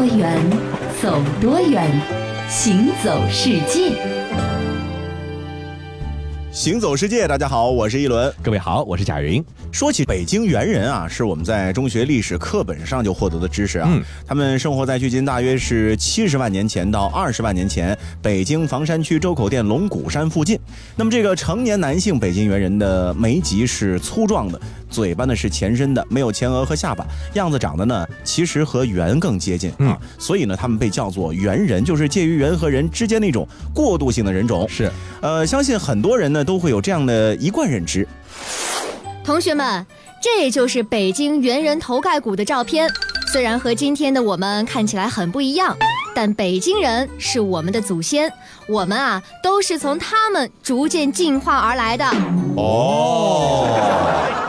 多远，走多远，行走世界。行走世界，大家好，我是一轮。各位好，我是贾云。说起北京猿人啊，是我们在中学历史课本上就获得的知识啊。嗯他们生活在距今大约是七十万年前到二十万年前北京房山区周口店龙骨山附近。那么这个成年男性北京猿人的眉脊是粗壮的，嘴巴呢是前伸的，没有前额和下巴，样子长得呢其实和猿更接近啊，嗯所以呢他们被叫做猿人，就是介于猿和人之间的一种过渡性的人种。是，呃，相信很多人呢都会有这样的一贯认知。同学们，这就是北京猿人头盖骨的照片。虽然和今天的我们看起来很不一样，但北京人是我们的祖先，我们啊都是从他们逐渐进化而来的。哦。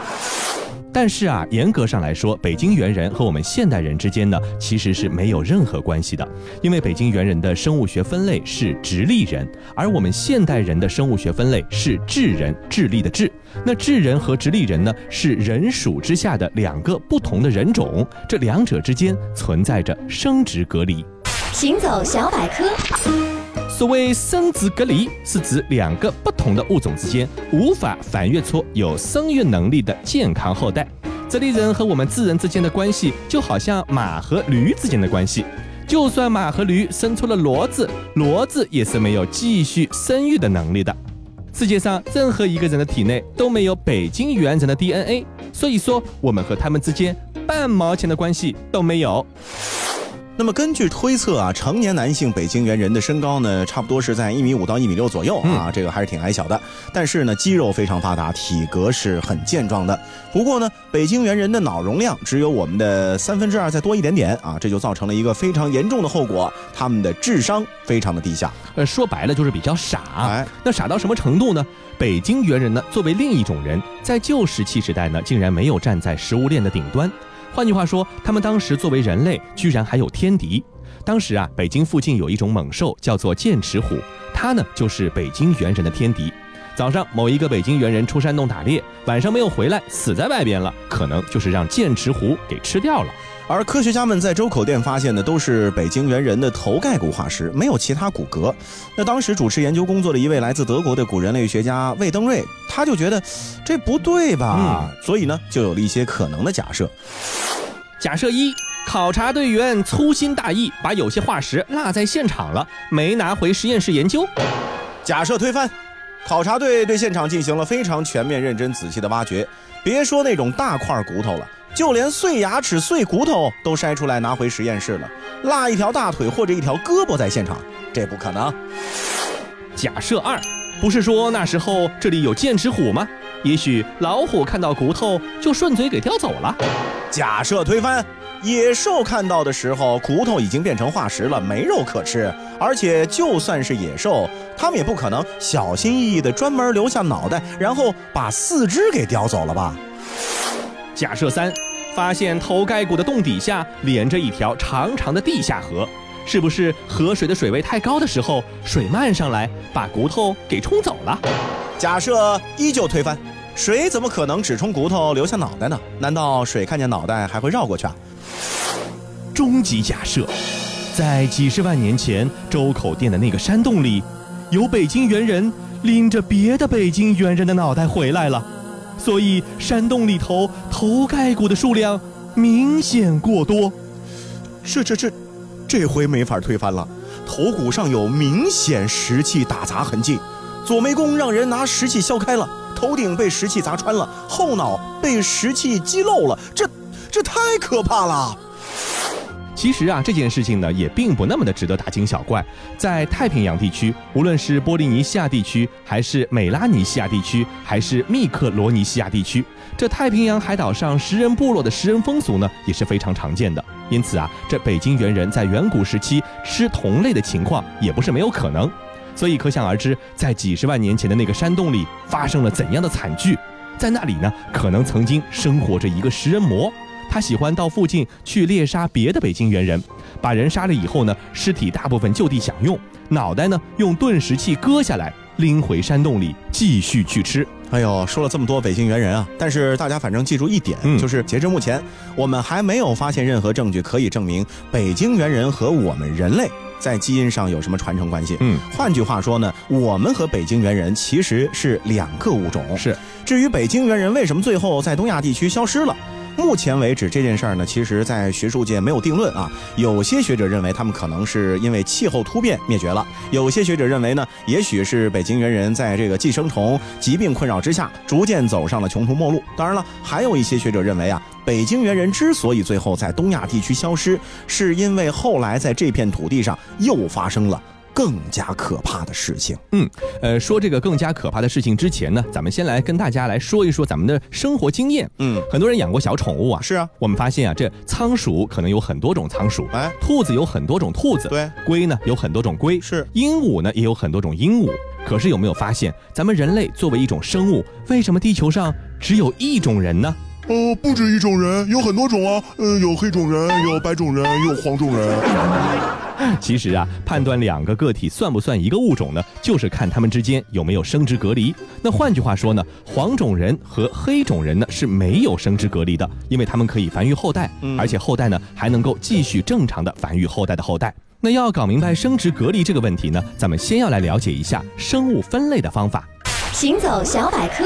但是啊，严格上来说，北京猿人和我们现代人之间呢，其实是没有任何关系的。因为北京猿人的生物学分类是直立人，而我们现代人的生物学分类是智人，智力的智。那智人和直立人呢，是人属之下的两个不同的人种，这两者之间存在着生殖隔离。行走小百科，所谓生殖隔离，是指两个不同的物种之间无法繁育出有生育能力的健康后代。这里人和我们智人之间的关系，就好像马和驴之间的关系。就算马和驴生出了骡子，骡子也是没有继续生育的能力的。世界上任何一个人的体内都没有北京猿人的 DNA，所以说我们和他们之间半毛钱的关系都没有。那么根据推测啊，成年男性北京猿人的身高呢，差不多是在一米五到一米六左右啊，这个还是挺矮小的。但是呢，肌肉非常发达，体格是很健壮的。不过呢，北京猿人的脑容量只有我们的三分之二再多一点点啊，这就造成了一个非常严重的后果，他们的智商非常的低下。呃，说白了就是比较傻。哎，那傻到什么程度呢？北京猿人呢，作为另一种人，在旧石器时代呢，竟然没有站在食物链的顶端。换句话说，他们当时作为人类，居然还有天敌。当时啊，北京附近有一种猛兽，叫做剑齿虎，它呢就是北京猿人的天敌。早上某一个北京猿人出山洞打猎，晚上没有回来，死在外边了，可能就是让剑齿虎给吃掉了。而科学家们在周口店发现的都是北京猿人的头盖骨化石，没有其他骨骼。那当时主持研究工作的一位来自德国的古人类学家魏登瑞，他就觉得这不对吧，所以呢，就有了一些可能的假设。假设一，考察队员粗心大意，把有些化石落在现场了，没拿回实验室研究。假设推翻，考察队对现场进行了非常全面、认真、仔细的挖掘，别说那种大块骨头了，就连碎牙齿、碎骨头都筛出来拿回实验室了，落一条大腿或者一条胳膊在现场，这不可能。假设二，不是说那时候这里有剑齿虎吗？也许老虎看到骨头就顺嘴给叼走了。假设推翻，野兽看到的时候，骨头已经变成化石了，没肉可吃。而且就算是野兽，他们也不可能小心翼翼地专门留下脑袋，然后把四肢给叼走了吧？假设三，发现头盖骨的洞底下连着一条长长的地下河，是不是河水的水位太高的时候，水漫上来把骨头给冲走了？假设依旧推翻，水怎么可能只冲骨头留下脑袋呢？难道水看见脑袋还会绕过去啊？终极假设，在几十万年前周口店的那个山洞里，有北京猿人拎着别的北京猿人的脑袋回来了，所以山洞里头头盖骨的数量明显过多。这这这，这回没法推翻了。头骨上有明显石器打砸痕迹，左眉弓让人拿石器削开了，头顶被石器砸穿了，后脑被石器击漏了，这这太可怕了。其实啊，这件事情呢，也并不那么的值得大惊小怪。在太平洋地区，无论是波利尼西亚地区，还是美拉尼西亚地区，还是密克罗尼西亚地区，这太平洋海岛上食人部落的食人风俗呢，也是非常常见的。因此啊，这北京猿人在远古时期吃同类的情况也不是没有可能。所以可想而知，在几十万年前的那个山洞里发生了怎样的惨剧。在那里呢，可能曾经生活着一个食人魔。他喜欢到附近去猎杀别的北京猿人，把人杀了以后呢，尸体大部分就地享用，脑袋呢用钝石器割下来，拎回山洞里继续去吃。哎呦，说了这么多北京猿人啊，但是大家反正记住一点，嗯就是截至目前，我们还没有发现任何证据可以证明北京猿人和我们人类在基因上有什么传承关系。嗯，换句话说呢，我们和北京猿人其实是两个物种。是。至于北京猿人为什么最后在东亚地区消失了？目前为止，这件事儿呢，其实在学术界没有定论啊。有些学者认为他们可能是因为气候突变灭绝了；有些学者认为呢，也许是北京猿人在这个寄生虫疾病困扰之下，逐渐走上了穷途末路。当然了，还有一些学者认为啊，北京猿人之所以最后在东亚地区消失，是因为后来在这片土地上又发生了更加可怕的事情。嗯呃，说这个更加可怕的事情之前呢，咱们先来跟大家来说一说咱们的生活经验。嗯，很多人养过小宠物啊，是啊，我们发现啊，这仓鼠可能有很多种仓鼠，哎，兔子有很多种兔子，对，龟呢有很多种龟，是鹦鹉呢也有很多种鹦鹉。可是有没有发现，咱们人类作为一种生物，为什么地球上只有一种人呢？呃，不止一种人，有很多种啊。呃，有黑种人，有白种人，有黄种人。其实啊，判断两个个体算不算一个物种呢，就是看他们之间有没有生殖隔离。那换句话说呢，黄种人和黑种人呢是没有生殖隔离的，因为他们可以繁育后代，嗯而且后代呢还能够继续正常的繁育后代的后代。那要搞明白生殖隔离这个问题呢，咱们先要来了解一下生物分类的方法。行走小百科，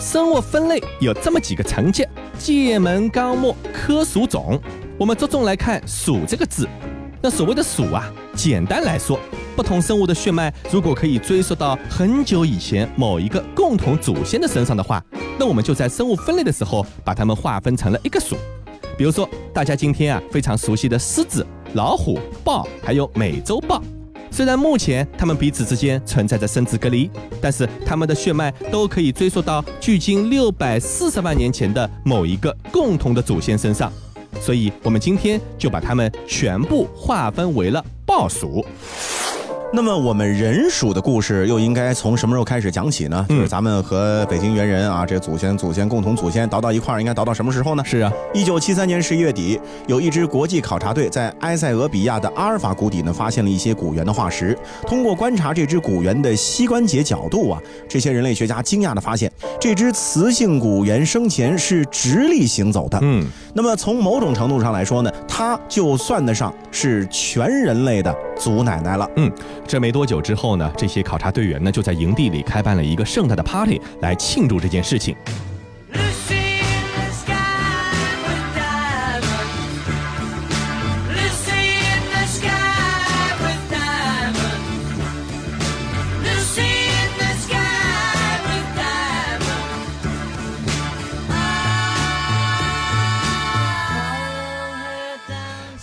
生物分类有这么几个层级：界门纲目科属种。我们着重来看“属”这个字。那所谓的“属”啊，简单来说，不同生物的血脉如果可以追溯到很久以前某一个共同祖先的身上的话，那我们就在生物分类的时候把它们划分成了一个属。比如说，大家今天啊非常熟悉的狮子、老虎、豹，还有美洲豹。虽然目前他们彼此之间存在着生殖隔离，但是他们的血脉都可以追溯到距今六百四十万年前的某一个共同的祖先身上，所以我们今天就把它们全部划分为了豹属。那么我们人鼠的故事又应该从什么时候开始讲起呢？嗯就是咱们和北京猿人啊，这祖先、祖先、共同祖先倒到一块儿，应该倒到什么时候呢？是啊，一九七三年十一月底，有一支国际考察队在埃塞俄比亚的阿尔法谷底呢，发现了一些古猿的化石。通过观察这只古猿的膝关节角度啊，这些人类学家惊讶地发现，这只雌性古猿生前是直立行走的。嗯，那么从某种程度上来说呢，它就算得上是全人类的祖奶奶了。嗯这没多久之后呢，这些考察队员呢就在营地里开办了一个盛大的 party 来庆祝这件事情。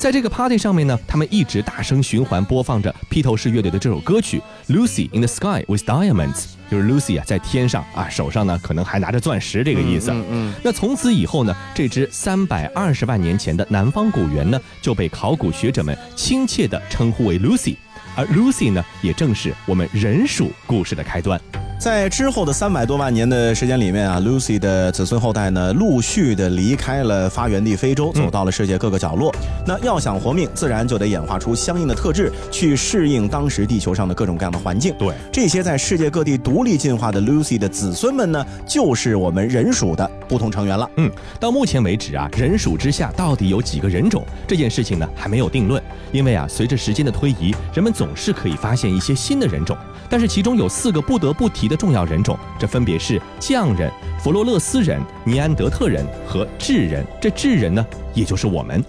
在这个 party 上面呢，他们一直大声循环播放着披头士乐队的这首歌曲《Lucy in the Sky with Diamonds》，就是 Lucy 啊在天上啊，手上呢可能还拿着钻石这个意思。嗯嗯那从此以后呢，这只三百二十万年前的南方古猿呢，就被考古学者们亲切地称呼为 Lucy，而 Lucy 呢，也正是我们人属故事的开端。在之后的三百多万年的时间里面啊，Lucy 的子孙后代呢，陆续的离开了发源地非洲，走到了世界各个角落。那要想活命，自然就得演化出相应的特质，去适应当时地球上的各种各样的环境。对，这些在世界各地独立进化的 Lucy 的子孙们呢，就是我们人属的不同成员了。嗯，到目前为止啊，人属之下到底有几个人种这件事情呢，还没有定论。因为啊，随着时间的推移，人们总是可以发现一些新的人种，但是其中有四个不得不提的重要人种，这分别是匠人、弗洛勒斯人、尼安德特人和智人。这智人呢，也就是我们。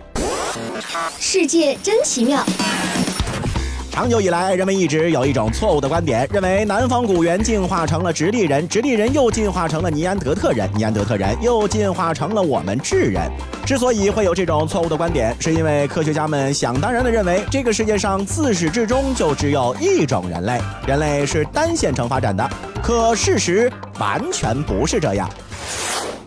世界真奇妙。长久以来，人们一直有一种错误的观点，认为南方古猿进化成了直立人，直立人又进化成了尼安德特人，尼安德特人又进化成了我们智人。之所以会有这种错误的观点，是因为科学家们想当然的认为，这个世界上自始至终就只有一种人类，人类是单线程发展的。可事实完全不是这样。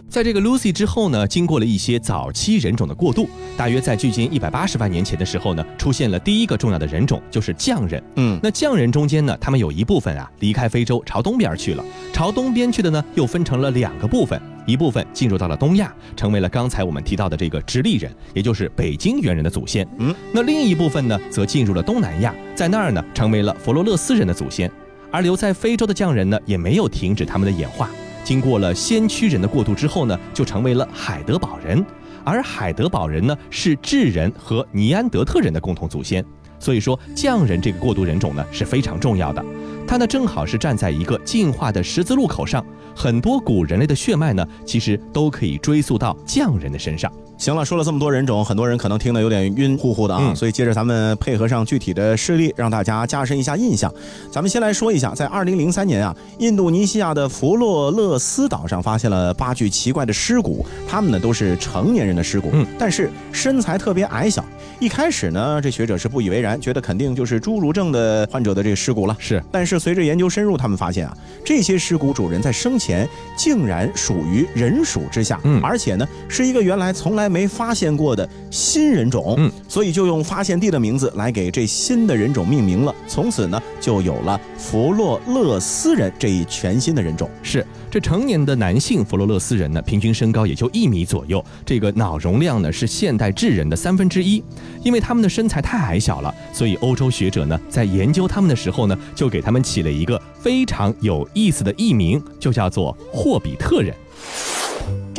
在这个 Lucy 之后呢，经过了一些早期人种的过渡，大约在距今一百八十万年前的时候呢，出现了第一个重要的人种，就是匠人。嗯，那匠人中间呢，他们有一部分啊离开非洲朝东边去了，朝东边去的呢又分成了两个部分，一部分进入到了东亚，成为了刚才我们提到的这个直立人，也就是北京猿人的祖先。嗯，那另一部分呢则进入了东南亚，在那儿呢成为了佛罗勒斯人的祖先。而留在非洲的匠人呢，也没有停止他们的演化。经过了先驱人的过渡之后呢，就成为了海德堡人。而海德堡人呢，是智人和尼安德特人的共同祖先。所以说，匠人这个过渡人种呢是非常重要的。他呢正好是站在一个进化的十字路口上，很多古人类的血脉呢，其实都可以追溯到匠人的身上。行了，说了这么多人种，很多人可能听得有点晕乎乎的啊，嗯所以接着咱们配合上具体的事例，让大家加深一下印象。咱们先来说一下，在二零零三年啊，印度尼西亚的弗洛勒斯岛上发现了八具奇怪的尸骨，他们呢都是成年人的尸骨，嗯但是身材特别矮小。一开始呢，这学者是不以为然，觉得肯定就是侏儒症的患者的这个尸骨了。是，但是随着研究深入，他们发现啊，这些尸骨主人在生前竟然属于人属之下，嗯而且呢是一个原来从来没发现过的新人种，嗯，所以就用发现地的名字来给这新的人种命名了。从此呢，就有了弗洛勒斯人这一全新的人种。是这成年的男性弗洛勒斯人呢，平均身高也就一米左右，这个脑容量呢是现代智人的三分之一。因为他们的身材太矮小了，所以欧洲学者呢在研究他们的时候呢，就给他们起了一个非常有意思的艺名，就叫做霍比特人。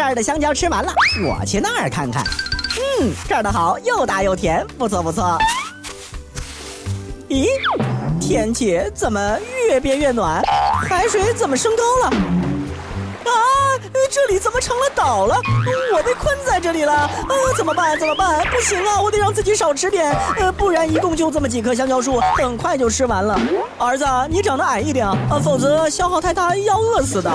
这儿的香蕉吃完了，我去那儿看看。嗯，这儿的好，又大又甜，不错不错。咦，天气怎么越变越暖？海水怎么升高了？啊，这里怎么成了岛了？我被困在这里了。啊，怎么办？怎么办？不行啊，我得让自己少吃点，呃，不然一共就这么几棵香蕉树，很快就吃完了。儿子，你长得矮一点啊，否则消耗太大要饿死的。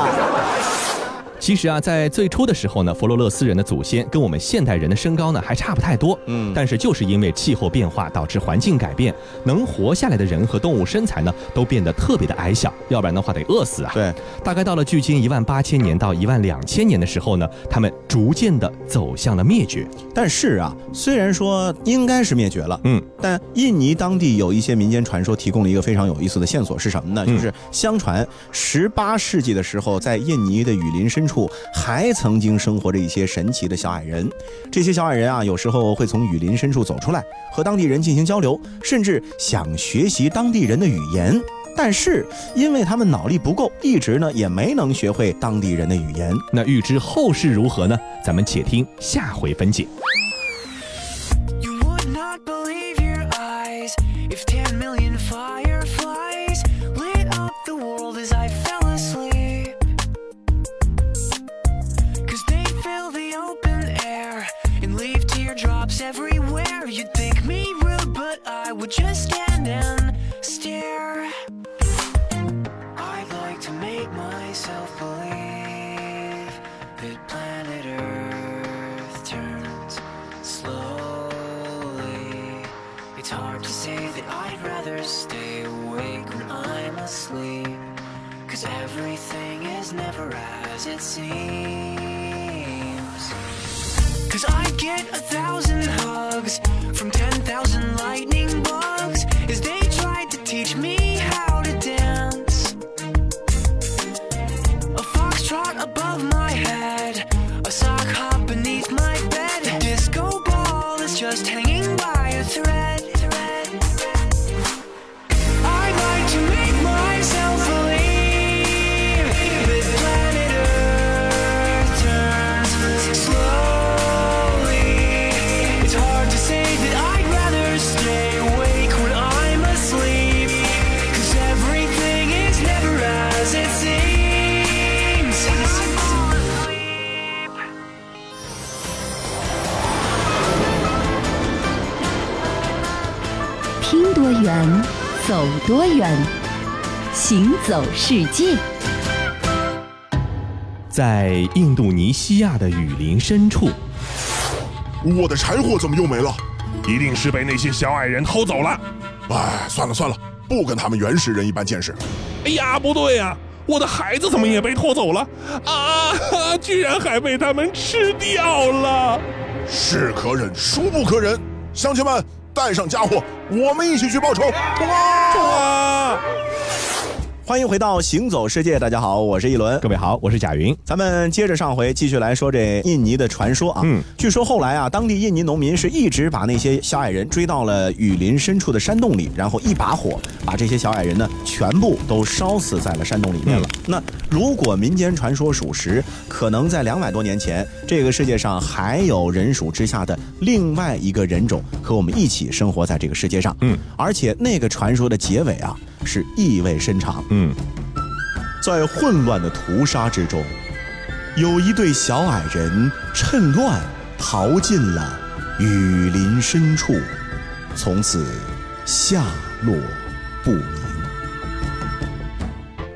其实啊，在最初的时候呢，佛罗勒斯人的祖先跟我们现代人的身高呢还差不太多。嗯但是就是因为气候变化导致环境改变，能活下来的人和动物身材呢都变得特别的矮小，要不然的话得饿死啊。对，大概到了距今一万八千年到一万两千年的时候呢，他们逐渐的走向了灭绝。但是啊，虽然说应该是灭绝了，嗯，但印尼当地有一些民间传说提供了一个非常有意思的线索，是什么呢？嗯就是相传十八世纪的时候，在印尼的雨林深处还曾经生活着一些神奇的小矮人。这些小矮人啊，有时候会从雨林深处走出来，和当地人进行交流，甚至想学习当地人的语言。但是因为他们脑力不够，一直呢也没能学会当地人的语言。那预知后事如何呢？咱们且听下回分解。You would not believe your eyes if 10 million fireflies just hanging by a thread. 多远，行走世界。在印度尼西亚的雨林深处，我的柴火怎么又没了？一定是被那些小矮人偷走了。哎，算了算了，不跟他们原始人一般见识。哎呀，不对呀、我的孩子怎么也被偷走了啊！居然还被他们吃掉了！是可忍，孰不可忍！乡亲们，带上家伙，我们一起去报仇！哇！欢迎回到行走世界，大家好，我是一轮各。位好，我是贾云。咱们接着上回继续来说这印尼的传说啊。嗯，据说后来啊，当地印尼农民是一直把那些小矮人追到了雨林深处的山洞里，然后一把火把这些小矮人呢全部都烧死在了山洞里面了。那如果民间传说属实，可能在两百多年前，这个世界上还有人属之下的另外一个人种和我们一起生活在这个世界上。嗯，而且那个传说的结尾啊是意味深长。嗯，在混乱的屠杀之中，有一对小矮人趁乱逃进了雨林深处，从此下落不明。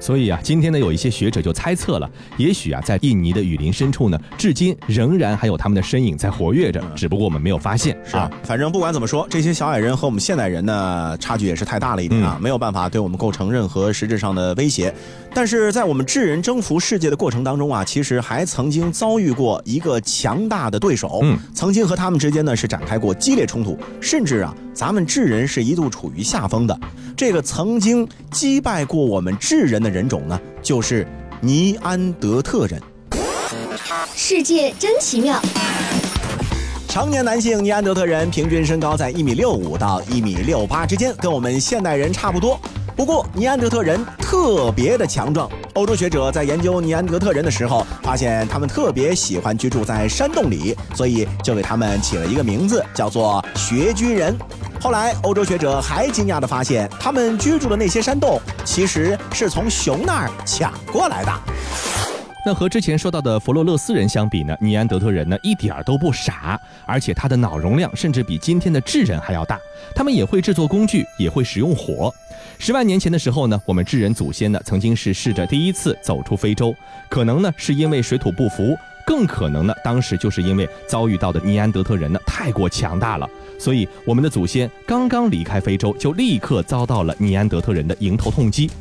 所以啊，今天呢，有一些学者就猜测了，也许啊，在印尼的雨林深处呢，至今仍然还有他们的身影在活跃着，只不过我们没有发现。是啊，反正不管怎么说，这些小矮人和我们现代人呢，差距也是太大了一点啊，没有办法对我们构成任何实质上的威胁。但是在我们智人征服世界的过程当中啊，其实还曾经遭遇过一个强大的对手，嗯，曾经和他们之间呢是展开过激烈冲突，甚至啊，咱们智人是一度处于下风的。这个曾经击败过我们智人的人种呢，就是尼安德特人。世界真奇妙。成年男性尼安德特人平均身高在一米六五到一米六八之间，跟我们现代人差不多。不过，尼安德特人特别的强壮。欧洲学者在研究尼安德特人的时候，发现他们特别喜欢居住在山洞里，所以就给他们起了一个名字，叫做穴居人。后来，欧洲学者还惊讶地发现，他们居住的那些山洞其实是从熊那儿抢过来的。那和之前说到的佛罗勒斯人相比呢，尼安德特人呢一点儿都不傻，而且他的脑容量甚至比今天的智人还要大。他们也会制作工具，也会使用火。十万年前的时候呢，我们智人祖先呢曾经是试着第一次走出非洲，可能呢是因为水土不服，更可能呢当时就是因为遭遇到的尼安德特人呢太过强大了，所以我们的祖先刚刚离开非洲，就立刻遭到了尼安德特人的迎头痛击。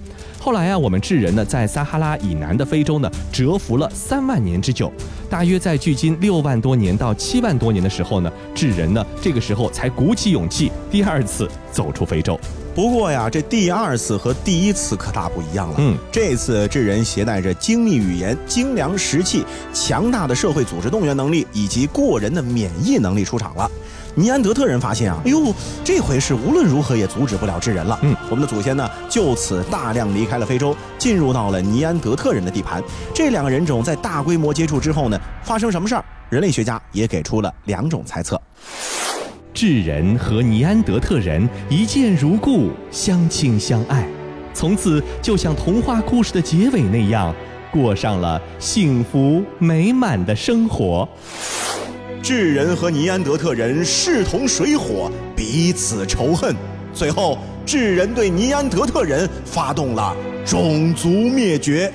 后来啊，我们智人呢，在撒哈拉以南的非洲呢，蛰伏了三万年之久。大约在距今六万多年到七万多年的时候呢，智人呢，这个时候才鼓起勇气，第二次走出非洲。不过呀，这第二次和第一次可大不一样了。嗯，这次智人携带着精密语言、精良石器、强大的社会组织动员能力以及过人的免疫能力出场了。尼安德特人发现啊，哎呦，这回是无论如何也阻止不了智人了。嗯，我们的祖先呢，就此大量离开了非洲，进入到了尼安德特人的地盘。这两个人种在大规模接触之后呢，发生什么事儿？人类学家也给出了两种猜测。智人和尼安德特人一见如故，相亲相爱，从此就像童话故事的结尾那样，过上了幸福美满的生活。智人和尼安德特人势同水火，彼此仇恨。最后，智人对尼安德特人发动了种族灭绝。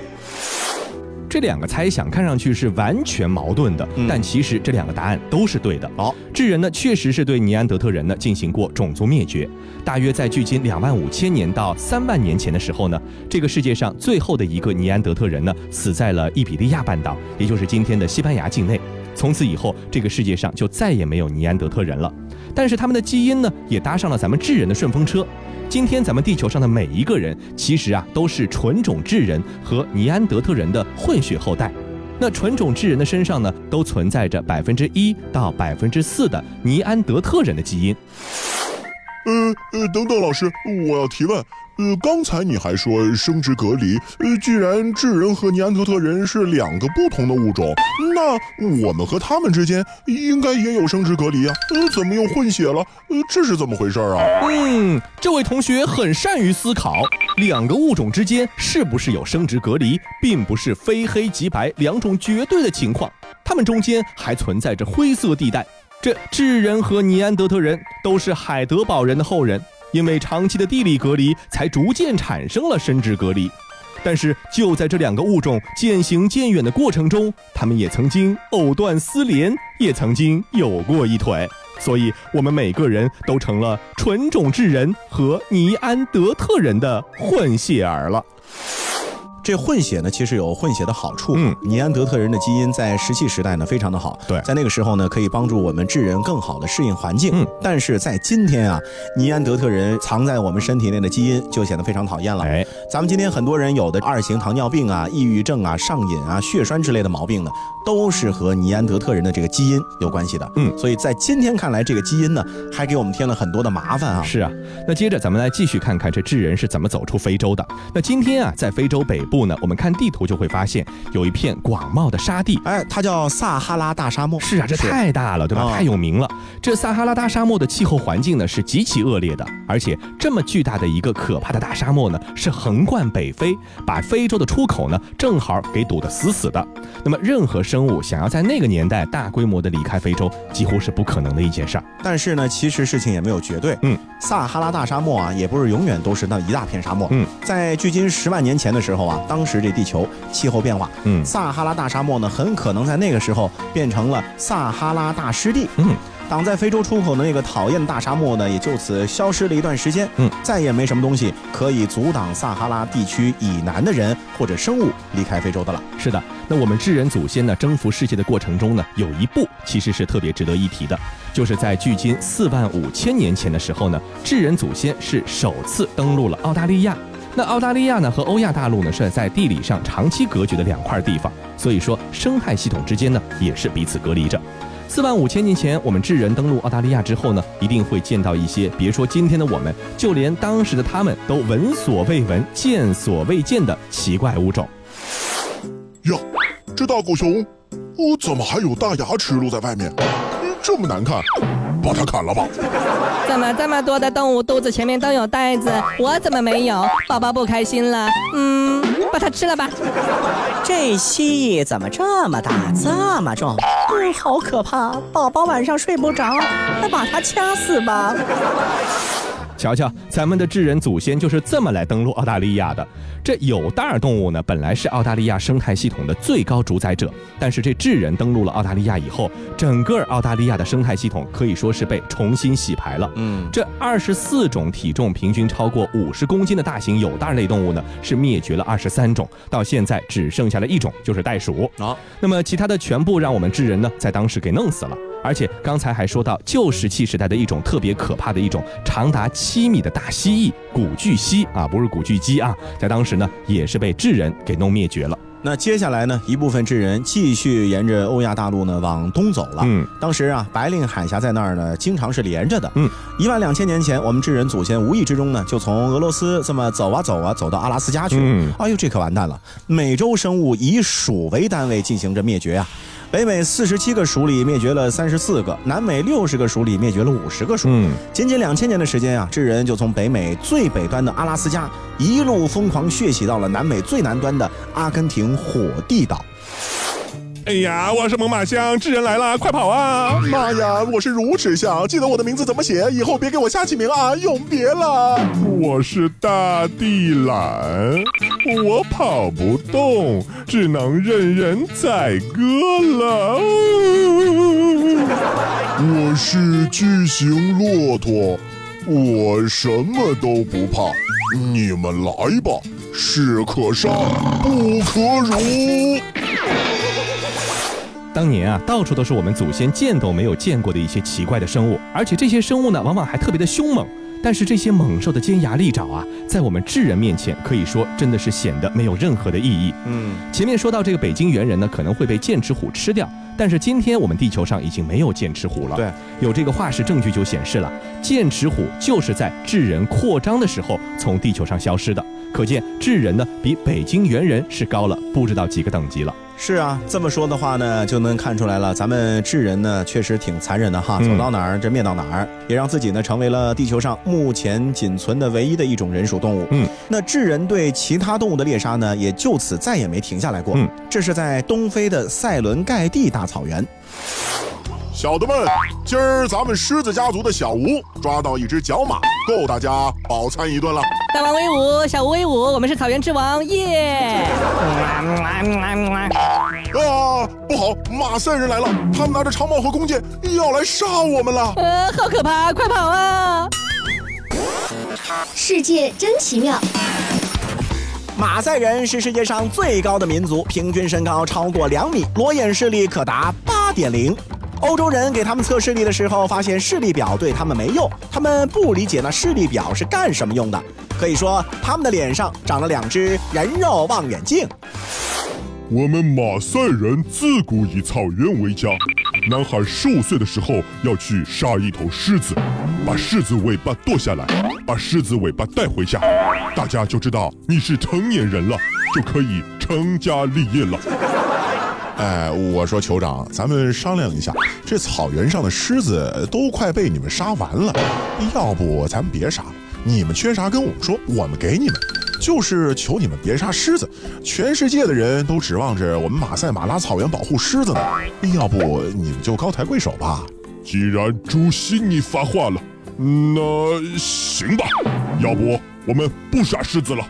这两个猜想看上去是完全矛盾的，嗯但其实这两个答案都是对的。好，智人呢确实是对尼安德特人呢进行过种族灭绝，大约在距今两万五千年到三万年前的时候呢，这个世界上最后的一个尼安德特人呢死在了伊比利亚半岛，也就是今天的西班牙境内。从此以后，这个世界上就再也没有尼安德特人了。但是他们的基因呢，也搭上了咱们智人的顺风车。今天咱们地球上的每一个人，其实啊都是纯种智人和尼安德特人的混血后代。那纯种智人的身上呢，都存在着百分之一到百分之四的尼安德特人的基因。呃呃，等等，老师，我要提问。呃，刚才你还说生殖隔离，呃，既然智人和尼安德特人是两个不同的物种，那我们和他们之间应该也有生殖隔离啊？呃，怎么又混血了？呃，这是怎么回事啊？嗯，这位同学很善于思考，两个物种之间是不是有生殖隔离，并不是非黑即白两种绝对的情况，它们中间还存在着灰色地带。这智人和尼安德特人都是海德堡人的后人，因为长期的地理隔离，才逐渐产生了生殖隔离。但是就在这两个物种渐行渐远的过程中，他们也曾经藕断丝连，也曾经有过一腿。所以，我们每个人都成了纯种智人和尼安德特人的混血儿了。这混血呢，其实有混血的好处。嗯尼安德特人的基因在石器时代呢非常的好，对在那个时候呢可以帮助我们智人更好的适应环境。嗯，但是在今天啊，尼安德特人藏在我们身体内的基因就显得非常讨厌了。哎，咱们今天很多人有的二型糖尿病啊、抑郁症啊、上瘾啊、血栓之类的毛病呢，都是和尼安德特人的这个基因有关系的。嗯所以在今天看来，这个基因呢还给我们添了很多的麻烦啊。是啊，那接着咱们来继续看看这智人是怎么走出非洲的。那今天啊，在非洲北部呢，我们看地图就会发现有一片广袤的沙地。哎，它叫撒哈拉大沙漠。是啊，这太大了，对吧？哦太有名了。这撒哈拉大沙漠的气候环境呢是极其恶劣的，而且这么巨大的一个可怕的大沙漠呢，是横贯北非，把非洲的出口呢正好给堵得死死的。那么任何生物想要在那个年代大规模的离开非洲，几乎是不可能的一件事儿。但是呢，其实事情也没有绝对。嗯，撒哈拉大沙漠啊，也不是永远都是那一大片沙漠。嗯，在距今十万年前的时候啊，当时这地球气候变化，嗯撒哈拉大沙漠呢，很可能在那个时候变成了撒哈拉大湿地。嗯，挡在非洲出口的那个讨厌的大沙漠呢，也就此消失了一段时间。嗯，再也没什么东西可以阻挡撒哈拉地区以南的人或者生物离开非洲的了。是的，那我们智人祖先呢征服世界的过程中呢，有一步其实是特别值得一提的，就是在距今四万五千年前的时候呢，智人祖先是首次登陆了澳大利亚。那澳大利亚呢和欧亚大陆呢是在地理上长期隔绝的两块地方，所以说生态系统之间呢也是彼此隔离着。四万五千年前，我们智人登陆澳大利亚之后呢，一定会见到一些别说今天的我们，就连当时的他们都闻所未闻、见所未见的奇怪物种。呀，这大狗熊，哦，怎么还有大牙齿露在外面？嗯这么难看，把它砍了吧！怎么这么多的动物肚子前面都有袋子，我怎么没有？宝宝不开心了，嗯，把它吃了吧。这蜥蜴怎么这么大，这么重？嗯，好可怕！宝宝晚上睡不着，那把它掐死吧。瞧瞧，咱们的智人祖先就是这么来登陆澳大利亚的。这有袋儿动物呢，本来是澳大利亚生态系统的最高主宰者，但是这智人登陆了澳大利亚以后，整个澳大利亚的生态系统可以说是被重新洗牌了。嗯，这二十四种体重平均超过五十公斤的大型有袋类动物呢，是灭绝了二十三种，到现在只剩下了一种，就是袋鼠。啊、那么其他的全部让我们智人呢，在当时给弄死了。而且刚才还说到旧石器时代的一种特别可怕的一种长达七米的大蜥蜴古巨蜥啊，不是古巨基啊，在当时呢也是被智人给弄灭绝了。那接下来呢，一部分智人继续沿着欧亚大陆呢往东走了。嗯，当时啊，白令海峡在那儿呢，经常是连着的。嗯，一万两千年前，我们智人祖先无意之中呢，就从俄罗斯这么走啊走啊，走到阿拉斯加去了。嗯哎呦，这可完蛋了！美洲生物以鼠为单位进行着灭绝啊。北美四十七个属里灭绝了三十四个，南美六十个属里灭绝了五十个属。嗯，仅仅两千年的时间啊，智人就从北美最北端的阿拉斯加一路疯狂血洗到了南美最南端的阿根廷火地岛。哎呀，我是猛犸象，智人来了，快跑啊！妈呀，我是乳齿象，记得我的名字怎么写，以后别给我瞎起名啊，永别了。我是大地懒，我跑不动，只能任人宰割了。我是巨型骆驼，我什么都不怕，你们来吧，士可杀，不可辱。当年啊，到处都是我们祖先见都没有见过的一些奇怪的生物，而且这些生物呢，往往还特别的凶猛。但是这些猛兽的尖牙利爪啊，在我们智人面前，可以说真的是显得没有任何的意义。嗯，前面说到这个北京猿人呢，可能会被剑齿虎吃掉，但是今天我们地球上已经没有剑齿虎了。对，有这个化石证据就显示了，剑齿虎就是在智人扩张的时候从地球上消失的。可见智人呢，比北京猿人是高了不知道几个等级了。是啊，这么说的话呢，就能看出来了，咱们智人呢确实挺残忍的哈，嗯走到哪儿这灭到哪儿，也让自己呢成为了地球上目前仅存的唯一的一种人属动物。嗯，那智人对其他动物的猎杀呢，也就此再也没停下来过。嗯，这是在东非的塞伦盖蒂大草原。小的们，今儿咱们狮子家族的小吴抓到一只角马，够大家饱餐一顿了。大王威武，小吴威武，我们是草原之王，耶！啊，不好，马赛人来了，他们拿着长矛和弓箭要来杀我们了。呃，好可怕，快跑啊！世界真奇妙。马赛人是世界上最高的民族，平均身高超过两米，裸眼视力可达八点零。欧洲人给他们测视力的时候，发现视力表对他们没用，他们不理解那视力表是干什么用的。可以说，他们的脸上长了两只人肉望远镜。我们马赛人自古以草原为家。男孩十五岁的时候要去杀一头狮子，把狮子尾巴剁下来，把狮子尾巴带回家，大家就知道你是成年人了，就可以成家立业了。哎，我说酋长，咱们商量一下，这草原上的狮子都快被你们杀完了，要不咱们别杀，你们缺啥跟我们说，我们给你们。就是求你们别杀狮子，全世界的人都指望着我们马赛马拉草原保护狮子呢，要不你们就高抬贵手吧。既然主席你发话了，那行吧，要不我们不杀狮子了。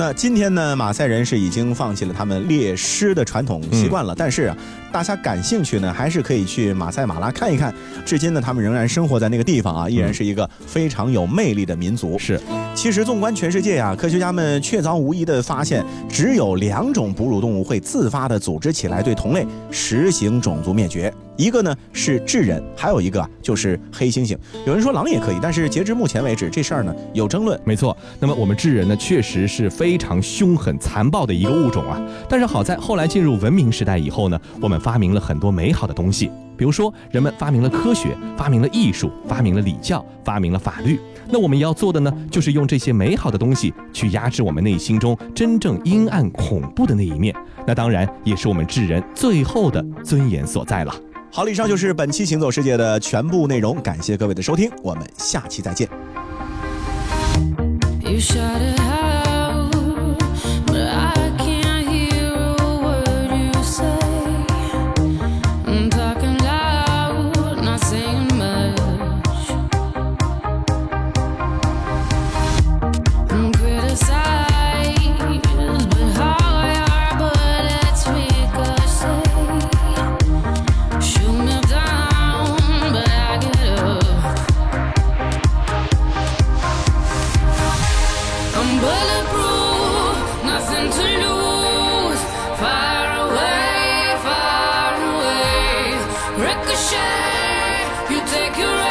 那今天呢，马赛人是已经放弃了他们猎狮的传统习惯了，但是啊，大家感兴趣呢，还是可以去马赛马拉看一看。至今呢，他们仍然生活在那个地方啊，依然是一个非常有魅力的民族。是，其实纵观全世界呀、科学家们确凿无疑的发现，只有两种哺乳动物会自发的组织起来对同类实行种族灭绝。一个呢是智人，还有一个啊就是黑猩猩。有人说狼也可以，但是截至目前为止，这事儿呢有争论。没错，那么我们智人呢，确实是非常凶狠残暴的一个物种啊。但是好在后来进入文明时代以后呢，我们发明了很多美好的东西，比如说人们发明了科学，发明了艺术，发明了礼教，发明了法律。那我们要做的呢，就是用这些美好的东西去压制我们内心中真正阴暗恐怖的那一面。那当然也是我们智人最后的尊严所在了。好了，以上就是本期《行走世界》的全部内容，感谢各位的收听，我们下期再见。You Ricochet, you take your